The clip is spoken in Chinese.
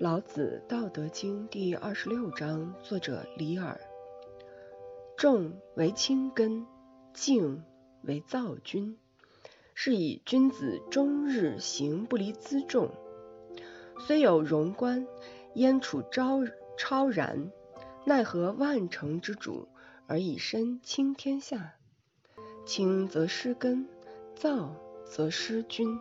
老子道德经第二十六章作者李耳重为轻根静为躁君是以君子终日行不离辎重虽有荣观焉处昭超然奈何万乘之主而以身轻天下。轻则失根躁则失君。